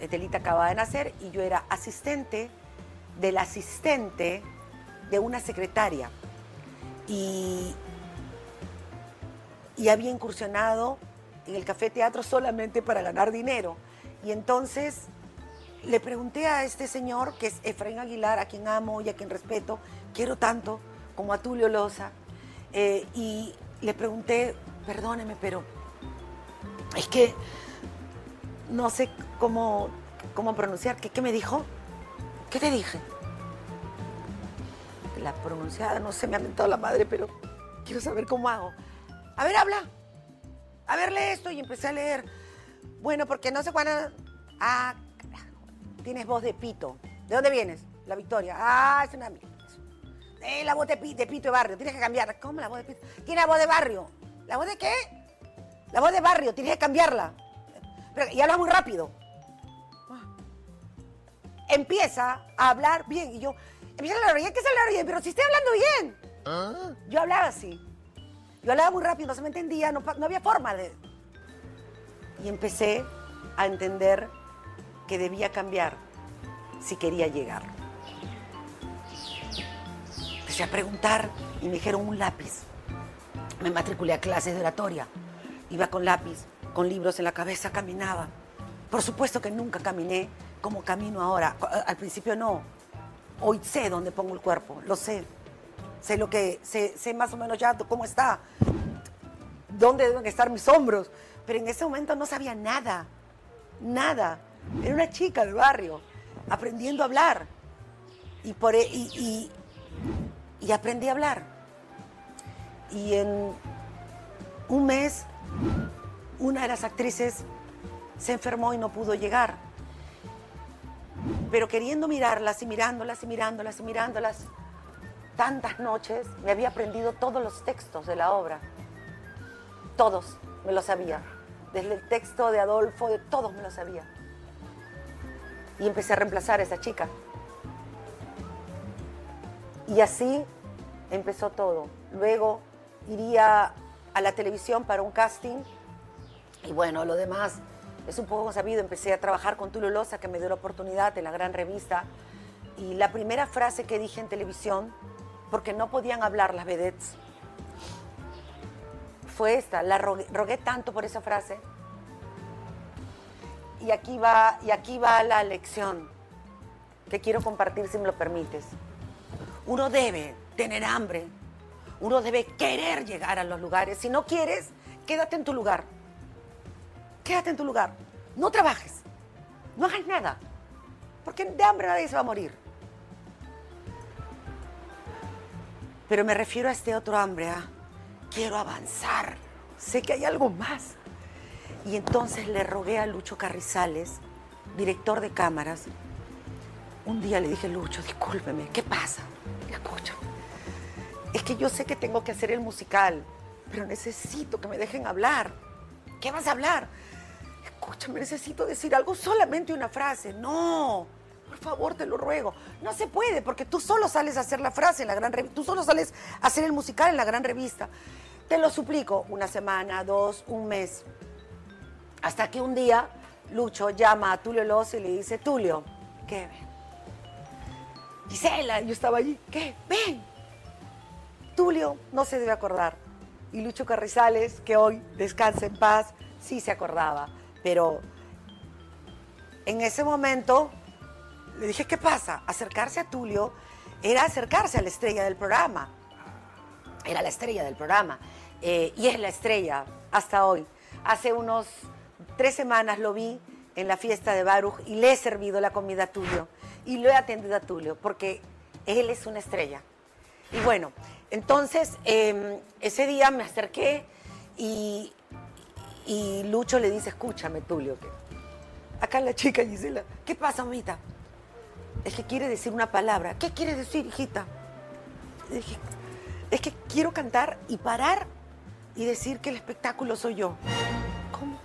Estelita acababa de nacer y yo era asistente del asistente de una secretaria. Y, y había incursionado en el café teatro solamente para ganar dinero. Y entonces le pregunté a este señor, que es Efraín Aguilar, a quien amo y a quien respeto, quiero tanto, como a Tulio Loza, eh, y le pregunté, perdóneme, pero es que no sé cómo, cómo pronunciar. ¿Qué, ¿Qué me dijo? ¿Qué te dije? La pronunciada, no sé, me ha mentado la madre, pero quiero saber cómo hago. A ver, habla. A ver, lee esto y empecé a leer. Bueno, porque no sé cuándo... Ah, carajo. tienes voz de pito. ¿De dónde vienes? La Victoria. Ah, es una mierda. Eh, la voz de, pi- de pito de barrio. Tienes que cambiarla. ¿Cómo la voz de pito? ¿Quién es la voz de barrio? ¿La voz de qué? La voz de barrio. Tienes que cambiarla. Pero- y hablas muy rápido. Ah. Empieza a hablar bien. Y yo, empieza a hablar bien. ¿Qué es hablar bien? Pero si estoy hablando bien. Yo hablaba así. Yo hablaba muy rápido, no se me entendía, no había forma de... Y empecé a entender que debía cambiar si quería llegar. Empecé a preguntar y me dijeron un lápiz. Me matriculé a clases de oratoria. Iba con lápiz, con libros en la cabeza, caminaba. Por supuesto que nunca caminé como camino ahora. Al principio no. Hoy sé dónde pongo el cuerpo, lo sé. Sé lo que, sé, sé más o menos ya cómo está, dónde deben estar mis hombros. Pero en ese momento no sabía nada, nada. Era una chica del barrio, aprendiendo a hablar. Y, por, e- y- y aprendí a hablar. Y en un mes, una de las actrices se enfermó y no pudo llegar. Pero queriendo mirarlas y mirándolas y mirándolas y mirándolas, tantas noches me había aprendido todos los textos de la obra. Todos me los sabía. Desde el texto de Adolfo, de todos me los sabía. Y empecé a reemplazar a esa chica. Y así empezó todo. Luego iría a la televisión para un casting. Y bueno, lo demás es un poco sabido. Empecé a trabajar con Tulio Loza, que me dio la oportunidad en la gran revista. Y la primera frase que dije en televisión, porque no podían hablar las vedettes, fue esta. La rogué, rogué tanto por esa frase. Y aquí, va, y aquí va la lección que quiero compartir si me lo permites. Uno debe tener hambre. Uno debe querer llegar a los lugares. Si no quieres, quédate en tu lugar. Quédate en tu lugar. No trabajes. No hagas nada. Porque de hambre nadie se va a morir. Pero me refiero a este otro hambre. ¿ah? Quiero avanzar. Sé que hay algo más. Y entonces le rogué a Lucho Carrizales, director de cámaras. Un día le dije, Lucho, discúlpeme, ¿qué pasa? Escúchame. Es que yo sé que tengo que hacer el musical, pero necesito que me dejen hablar. ¿Qué vas a hablar? Escúchame, necesito decir algo, solamente una frase. No, por favor, te lo ruego. No se puede, porque tú solo sales a hacer la frase en la gran revista. Tú solo sales a hacer el musical en la gran revista. Te lo suplico, una semana, dos, un mes. Hasta que un día Lucho llama a Tulio Loza y le dice, Tulio, ¿qué? Gisela, yo estaba allí, ¿qué? Ven. Tulio no se debe acordar. Y Lucho Carrizales, que hoy descansa en paz, sí se acordaba. Pero en ese momento le dije, ¿qué pasa? Acercarse a Tulio era acercarse a la estrella del programa. Era la estrella del programa. Eh, y es la estrella hasta hoy. Hace unos tres semanas lo vi en la fiesta de Baruch y le he servido la comida a Tulio. Y lo he atendido a Tulio porque él es una estrella. Y bueno, entonces eh, ese día me acerqué y, y Lucho le dice, escúchame Tulio, que acá la chica Gisela, ¿qué pasa, mamita? Es que quiere decir una palabra. ¿Qué quiere decir, hijita? Le dije, es que quiero cantar y parar y decir que el espectáculo soy yo. ¿Cómo?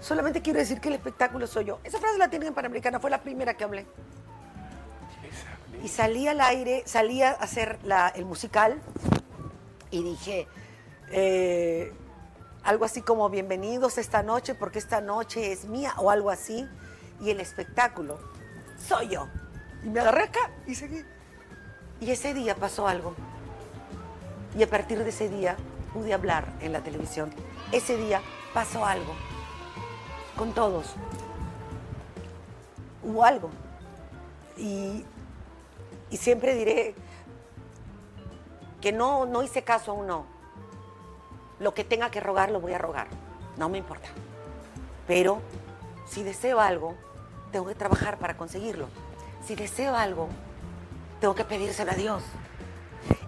Solamente quiero decir que el espectáculo soy yo. Esa frase la tienen en Panamericana, fue la primera que hablé. Y salí al aire, salí a hacer el musical y dije, eh, algo así como bienvenidos esta noche porque esta noche es mía o algo así. Y el espectáculo soy yo. Y me agarré acá y seguí. Y ese día pasó algo. Y a partir de ese día pude hablar en la televisión. Ese día pasó algo. Con todos. Hubo algo. Y, y siempre diré que no, no hice caso a un no. Lo que tenga que rogar, lo voy a rogar. No me importa. Pero si deseo algo, tengo que trabajar para conseguirlo. Si deseo algo, tengo que pedírselo a Dios.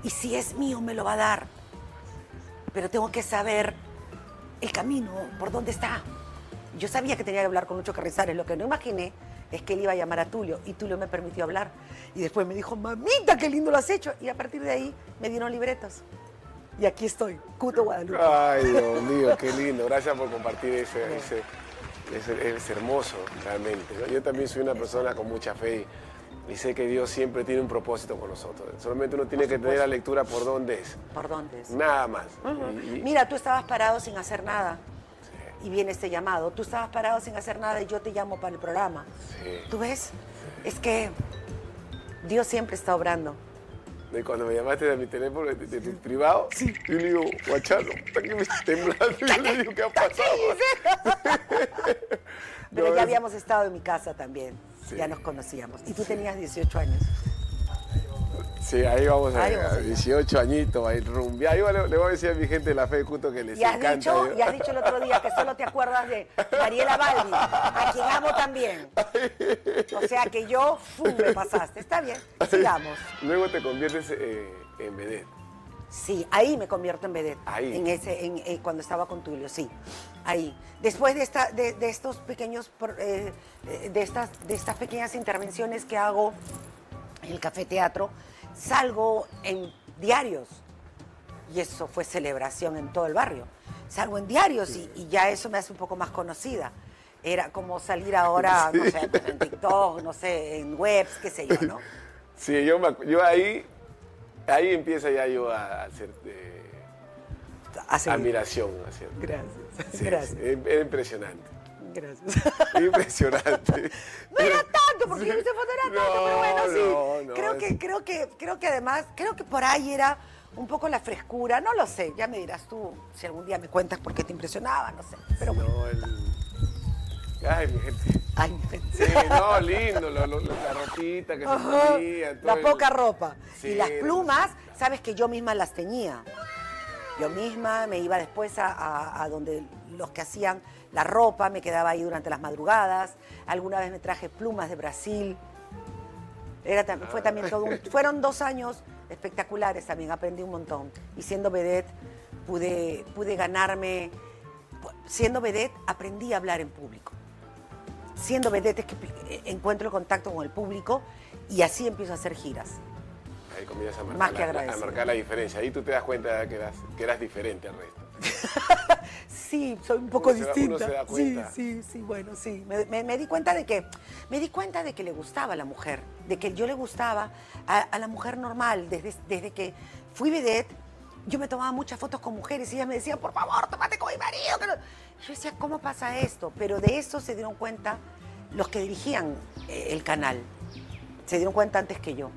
Y si es mío, me lo va a dar. Pero tengo que saber el camino, por dónde está. Yo sabía que tenía que hablar con Lucho Carrizares. Lo que no imaginé es que él iba a llamar a Tulio y Tulio me permitió hablar. Y después me dijo, mamita, qué lindo lo has hecho. Y a partir de ahí me dieron libretos. Y aquí estoy, Cuto Guadalupe. Ay, Dios mío, qué lindo. Gracias por compartir ese, ese, ese- es hermoso, realmente. ¿no? Yo también soy una persona con mucha fe y, sé que Dios siempre tiene un propósito con nosotros. Solamente uno tiene que tener la lectura por dónde es. ¿Por dónde es? Nada más. Y- y- Mira, tú estabas parado sin hacer nada. Y viene este llamado. Tú estabas parado sin hacer nada y yo te llamo para el programa. Sí. ¿Tú ves? Es que Dios siempre está obrando. Y cuando me llamaste de mi teléfono, de, de privado, yo le digo, guachalo, está que me está temblando. Y yo le digo, ¿qué ha pasado? Pero No, ya es- habíamos estado en mi casa también. Sí. Ya nos conocíamos. Y tú tenías 18 años. Sí, ahí vamos a, Ahí vamos a a ir. 18 añitos, ahí rumbi. Ahí le, le voy a decir a mi gente de la fe de que les Y has, encanta. dicho, yo. y has dicho el otro día que solo te acuerdas de Mariela Balbi, a quien amo también. O sea que yo, ¡fum! me pasaste. Está bien, sigamos. Luego te conviertes eh, en vedette. Sí, ahí me convierto en vedette. Ahí. En ese, en, eh, cuando estaba con Tulio, sí. Ahí. Después de, esta, de, de estos pequeños, eh, eh, de, estas, de estas pequeñas intervenciones que hago en el Café Teatro, salgo en diarios. Y eso fue celebración en todo el barrio. Salgo en diarios y, y ya eso me hace un poco más conocida. Era como salir ahora, no sé, pues, en TikTok, no sé, en webs, qué sé yo, ¿no? Sí, yo, me yo ahí, ahí empieza ya yo a hacer eh, A admiración. Gracias. Sí, Gracias. es- es impresionante. Gracias. Impresionante. No era tanto, porque yo no sé foto era tanto, No, pero bueno, sí. no, no, creo, es- que, creo, que, creo que además, creo que por ahí era un poco la frescura, no lo sé, ya me dirás tú si algún día me cuentas por qué te impresionaba, no sé. Pero bueno, No, el... Ay, mi gente. ay, mi gente. Sí, no, lindo, lo- lo- la ropita que se ponía. todo La el- poca ropa. Sí, y las no, plumas, sabes que yo misma las tenía. Yo misma me iba después a, a- a donde los que hacían la ropa, me quedaba ahí durante las madrugadas. Alguna vez me traje plumas de Brasil. Era, fue también todo un- fueron dos años espectaculares también, aprendí un montón. Y siendo vedette pude, pude ganarme, siendo vedette aprendí a hablar en público siendo vedette es que eh, encuentro el contacto con el público y así empiezo a hacer giras. Ahí comienzas a Más marcar, que la, a marcar la diferencia. Ahí tú te das cuenta que eras, que eras diferente al resto. Sí, soy un poco Uno se da- uno distinta. se da sí, sí, sí, bueno, sí. Me, me- me di cuenta de que me di cuenta de que le gustaba a la mujer, de que yo le gustaba a, a la mujer normal desde, desde que fui vedette. Yo me tomaba muchas fotos con mujeres y ellas me decían, por favor, tómate con mi marido. que no-". Yo decía, ¿cómo pasa esto? Pero de eso se dieron cuenta los que dirigían eh, el canal. Se dieron cuenta antes que yo.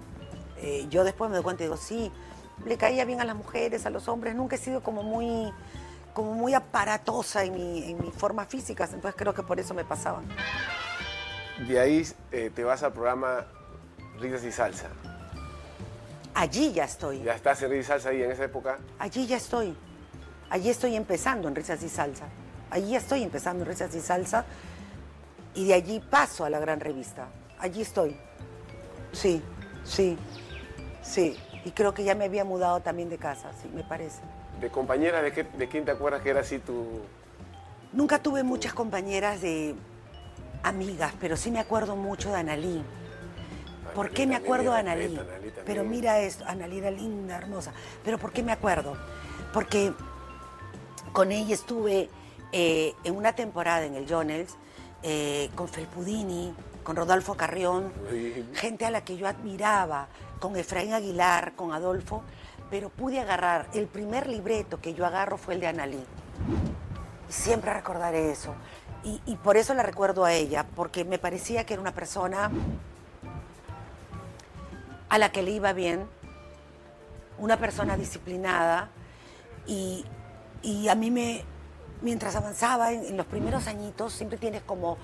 Eh, yo después me doy cuenta y digo, sí, le caía bien a las mujeres, a los hombres. Nunca he sido como muy, como muy aparatosa en mi, en mis formas físicas, entonces creo que por eso me pasaban. De ahí eh, te vas al programa Risas y Salsa. Allí ya estoy. Ya estás en Risas y Salsa ahí en esa época. Allí ya estoy. Allí estoy empezando en Risas y Salsa. Allí estoy empezando en Risas y Salsa. Y de allí paso a la gran revista. Allí estoy. Sí, sí, sí. Y creo que ya me había mudado también de casa, sí, me parece. De compañeras, ¿de, qué, ¿de quién te acuerdas que era así tu...? Nunca tuve muchas compañeras de amigas, pero sí me acuerdo mucho de Analí. ¿Por qué me acuerdo de Analí? Pero mira esto, Analí era linda, hermosa. Pero ¿por qué me acuerdo? Porque con ella estuve eh, en una temporada en el Jonels eh, con Felpudini, con Rodolfo Carrión, gente a la que yo admiraba, con Efraín Aguilar, con Adolfo, pero pude agarrar, el primer libreto que yo agarro fue el de Analí. Siempre recordaré eso. Y, por eso la recuerdo a ella, porque me parecía que era una persona a la que le iba bien, una persona disciplinada y, y a mí me, mientras avanzaba en, en los primeros añitos, siempre tienes como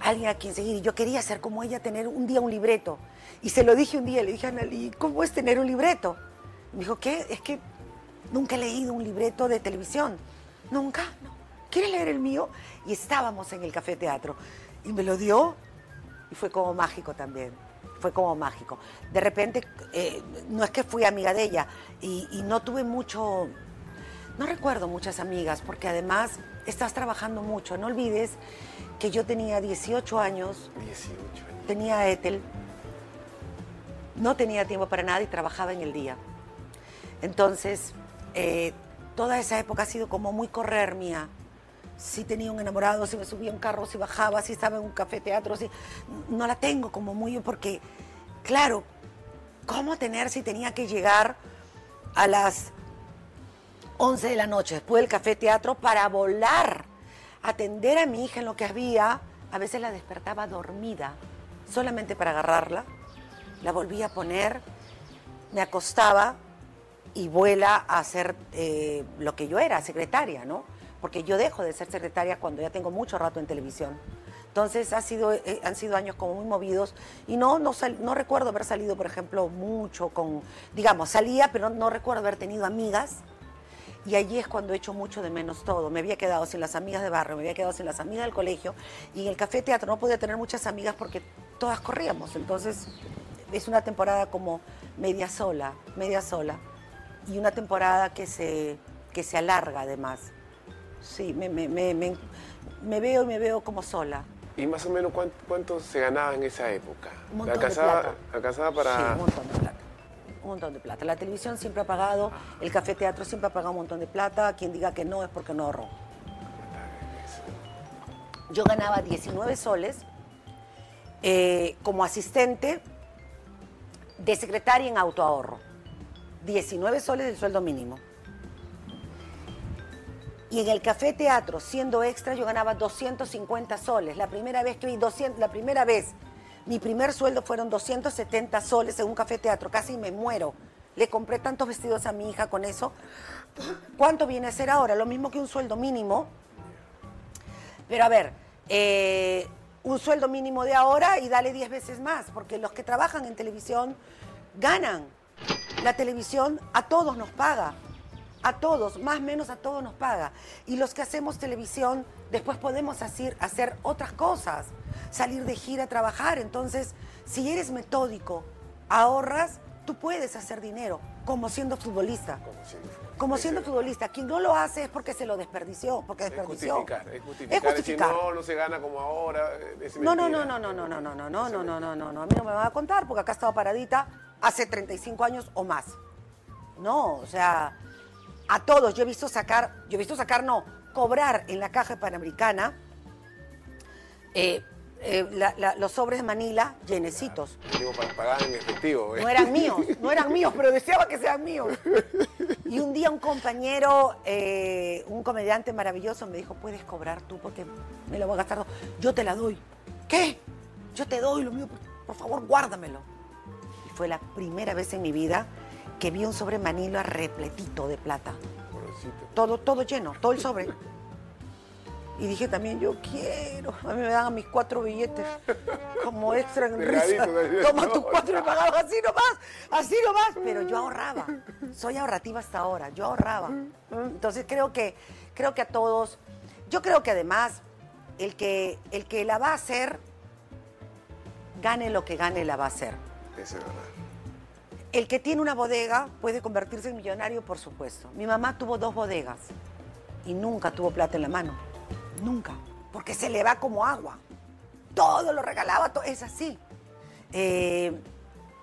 alguien a quien seguir. Y yo quería ser como ella, tener un día un libreto. Y se lo dije un día, le dije a Analí, ¿cómo es tener un libreto? Me dijo, ¿qué? Es que nunca he leído un libreto de televisión. Nunca, no. ¿Quieres leer el mío? Y estábamos en el café teatro. Y me lo dio y fue como mágico también. Fue como mágico. De repente, eh, no es que fui amiga de ella y, y no tuve mucho, no recuerdo muchas amigas, porque además estás trabajando mucho. No olvides que yo tenía 18 años, 18 años. tenía Ethel, no tenía tiempo para nada y trabajaba en el día. Entonces, eh, toda esa época ha sido como muy correr mía. Si tenía un enamorado, si me subía un carro, si bajaba, si estaba en un café teatro, si... no la tengo como muy porque, claro, ¿cómo tener si tenía que llegar a las 11 de la noche después del café teatro para volar, atender a mi hija en lo que había? A veces la despertaba dormida, solamente para agarrarla, la volvía a poner, me acostaba y vuela a ser eh, lo que yo era, secretaria, ¿no? Porque yo dejo de ser secretaria cuando ya tengo mucho rato en televisión. Entonces ha sido, eh, han sido años como muy movidos y no, no, sal- no recuerdo haber salido, por ejemplo, mucho con, digamos, salía, pero no, recuerdo haber tenido amigas y allí es cuando he hecho mucho de menos todo. Me había quedado sin las amigas de barrio, me había quedado sin las amigas del colegio y en el café teatro no podía tener muchas amigas porque todas corríamos. Entonces es una temporada como media sola, media sola y una temporada que se, que se alarga además. Sí, me, me, me, me- me veo y me veo como sola. ¿Y más o menos cuánto, cuánto se ganaba en esa época? Un montón ¿Alcanzaba, de plata. alcanzaba Sí, para...? un montón de plata. Un montón de plata. La televisión siempre ha pagado, el café teatro siempre ha pagado un montón de plata. Quien diga que no es porque no ahorró. Yo ganaba 19 soles eh, como asistente de secretaria en autoahorro. 19 soles del sueldo mínimo. Y en el café teatro, siendo extra, yo ganaba 250 soles. La primera vez que vi 200, la primera vez, mi primer sueldo fueron 270 soles en un café teatro. Casi me muero. Le compré tantos vestidos a mi hija con eso. ¿Cuánto viene a ser ahora? Lo mismo que un sueldo mínimo. Pero a ver, eh, un sueldo mínimo de ahora y dale 10 veces más, porque los que trabajan en televisión ganan. La televisión a todos nos paga, a todos, más o menos a todos nos paga. Y los que hacemos televisión después podemos hacer, hacer otras cosas, salir de gira, trabajar. Entonces, si eres metódico, ahorras, tú puedes hacer dinero, como siendo futbolista. Como siendo futbolista. Como siendo futbolista, quien no lo hace es porque se lo desperdició, porque Es desperdició. justificar, es justificar. Es justificar. Decir, no, no se gana como ahora. es No, no, no, no, no, no, no, no, no, no, no, no, no, no, no. A mí no me van a contar porque acá he estado paradita hace 35 años o más. No, o sea, a todos. Yo he visto sacar, yo he visto sacar, no, cobrar en la caja panamericana eh, eh, la- la- los sobres de Manila llenecitos. Digo, para pagar en efectivo. ¿eh? No eran míos, no eran míos, pero deseaba que sean míos. Y un día un compañero, eh, un comediante maravilloso, me dijo, puedes cobrar tú porque me lo voy a gastar. todo". Yo te la doy. ¿Qué? Yo te doy lo mío, por favor, guárdamelo. Fue la primera vez en mi vida que vi un sobre Manila repletito de plata. Pobrecito. Todo, todo lleno, todo el sobre. Y dije también, yo quiero. A mí me daban mis cuatro billetes como extra en risa. Toma tus cuatro y pagaba así nomás, así nomás. Pero yo ahorraba. Soy ahorrativa hasta ahora. Yo ahorraba. Entonces creo que, creo que a todos. Yo creo que además, el que, el que la va a hacer, gane lo que gane, la va a hacer. Eso es verdad. El que tiene una bodega puede convertirse en millonario, por supuesto. Mi mamá tuvo dos bodegas y nunca tuvo plata en la mano. Nunca. Porque se le va como agua. Todo lo regalaba, to- es así. Eh,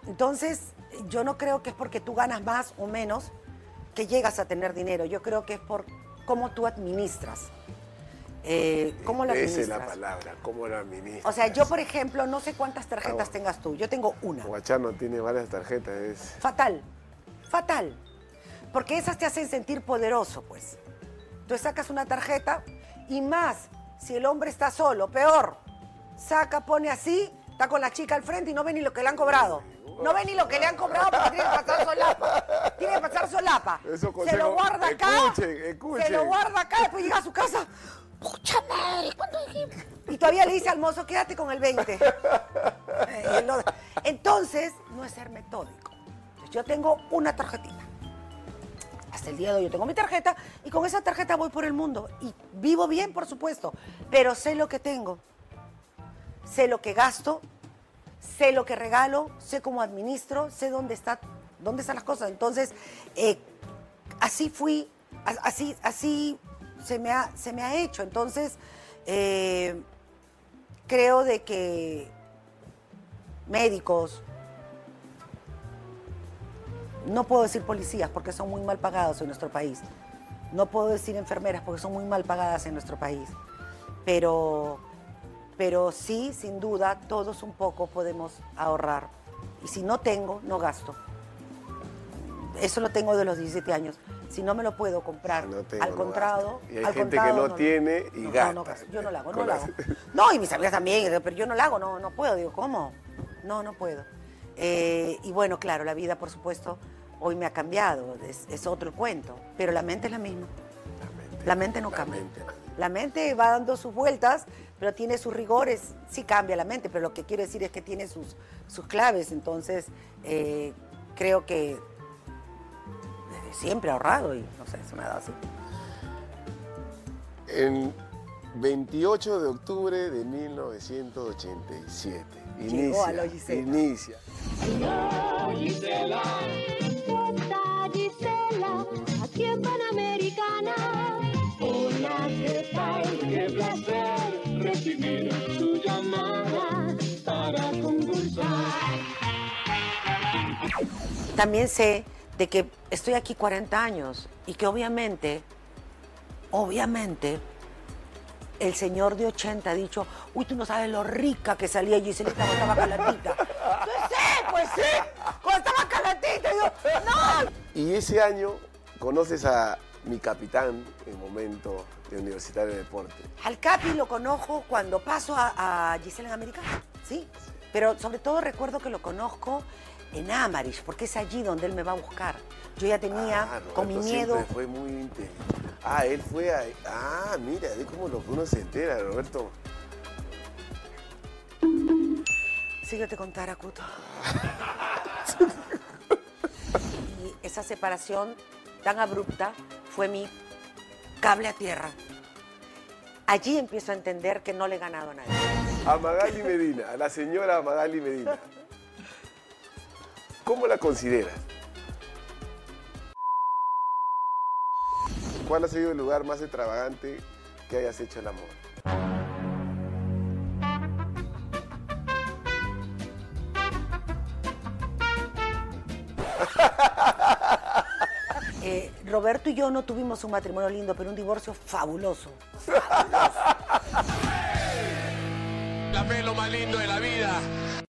entonces, yo no creo que es porque tú ganas más o menos que llegas a tener dinero. Yo creo que es por cómo tú administras. Eh, ¿Cómo Esa administras? es la palabra, cómo lo administras. O sea, yo, por ejemplo, no sé cuántas tarjetas Ah, tengas tú. Yo tengo una. Guachano tiene varias tarjetas. Es... Fatal, fatal. Porque esas te hacen sentir poderoso, pues. Tú sacas una tarjeta Y más, si el hombre está solo, peor. Saca, pone así, está con la chica al frente y no ve ni lo que le han cobrado. No ve ni lo que le han cobrado porque tiene que pasar solapa. Tiene que pasar solapa. Se lo guarda acá. escuchen, escuchen. Se lo guarda acá, después llega a su casa. Todavía le dice al mozo, quédate con el 20. Eh, Entonces, no es ser metódico. Entonces, yo tengo una tarjetita. Hasta el día de hoy yo tengo mi tarjeta y con esa tarjeta voy por el mundo. Y vivo bien, por supuesto, pero sé lo que tengo. Sé lo que gasto, sé lo que regalo, sé cómo administro, sé dónde, está, dónde están las cosas. Entonces, eh, así fui, así, así se me ha, se me ha hecho. Entonces, eh, creo de que médicos, no puedo decir policías porque son muy mal pagados en nuestro país. No puedo decir enfermeras porque son muy mal pagadas en nuestro país. Pero, pero sí, sin duda, todos un poco podemos ahorrar. Y si no tengo, no gasto. Eso lo tengo de los 17 años. Si no me lo puedo comprar, no tengo, al no gasto. Y hay al gente que no tiene y no, gasta. No, no, yo no lo hago, no lo hago. No, y mis amigas también, pero yo no lo hago, no, no puedo. Digo, ¿cómo? No, no puedo. Eh, y bueno, claro, la vida, por supuesto, hoy me ha cambiado, es, es otro cuento, pero la mente es la misma. La mente no La cambia. mente no. La mente va dando sus vueltas, pero tiene sus rigores. Sí cambia la mente, pero lo que quiero decir es que tiene sus, sus claves. Entonces, eh, creo que desde siempre ahorrado y no sé, se me ha dado así. En 28 de octubre de 1987. Llegó Inicia. a la Gisela. Inicia. J. Gisela, aquí en Panamericana. Hola, ¿qué tal? Qué placer recibir su llamada para conversar. También sé de que estoy aquí 40 años y que obviamente, obviamente, el señor de 80 ha dicho, uy, tú no sabes lo rica que salía Giselita cuando estaba calatita. Pues sí, pues sí, cuando estaba calatita. Y yo, no, Y ese año conoces a mi capitán en momento de Universitario de Deporte. Al Capi lo conozco cuando paso a, a Gisela en América, ¿sí? Pero sobre todo recuerdo que lo conozco en Amarich, porque es allí donde él me va a buscar. Yo ya tenía, Ah, con mi miedo, fue muy inteligente. Ah, él fue a... Ah, mira, de cómo lo que uno se entera, Roberto. síguete contar, Acuto. y esa separación tan abrupta fue mi cable a tierra. Allí empiezo a entender que no le he ganado a nadie. A Magali Medina, a la señora Magali Medina. ¿Cómo la consideras? ¿Cuál ha sido el lugar más extravagante que hayas hecho el amor? Eh, Roberto y yo no tuvimos un matrimonio lindo, pero un divorcio fabuloso. La fe es lo más lindo de la vida.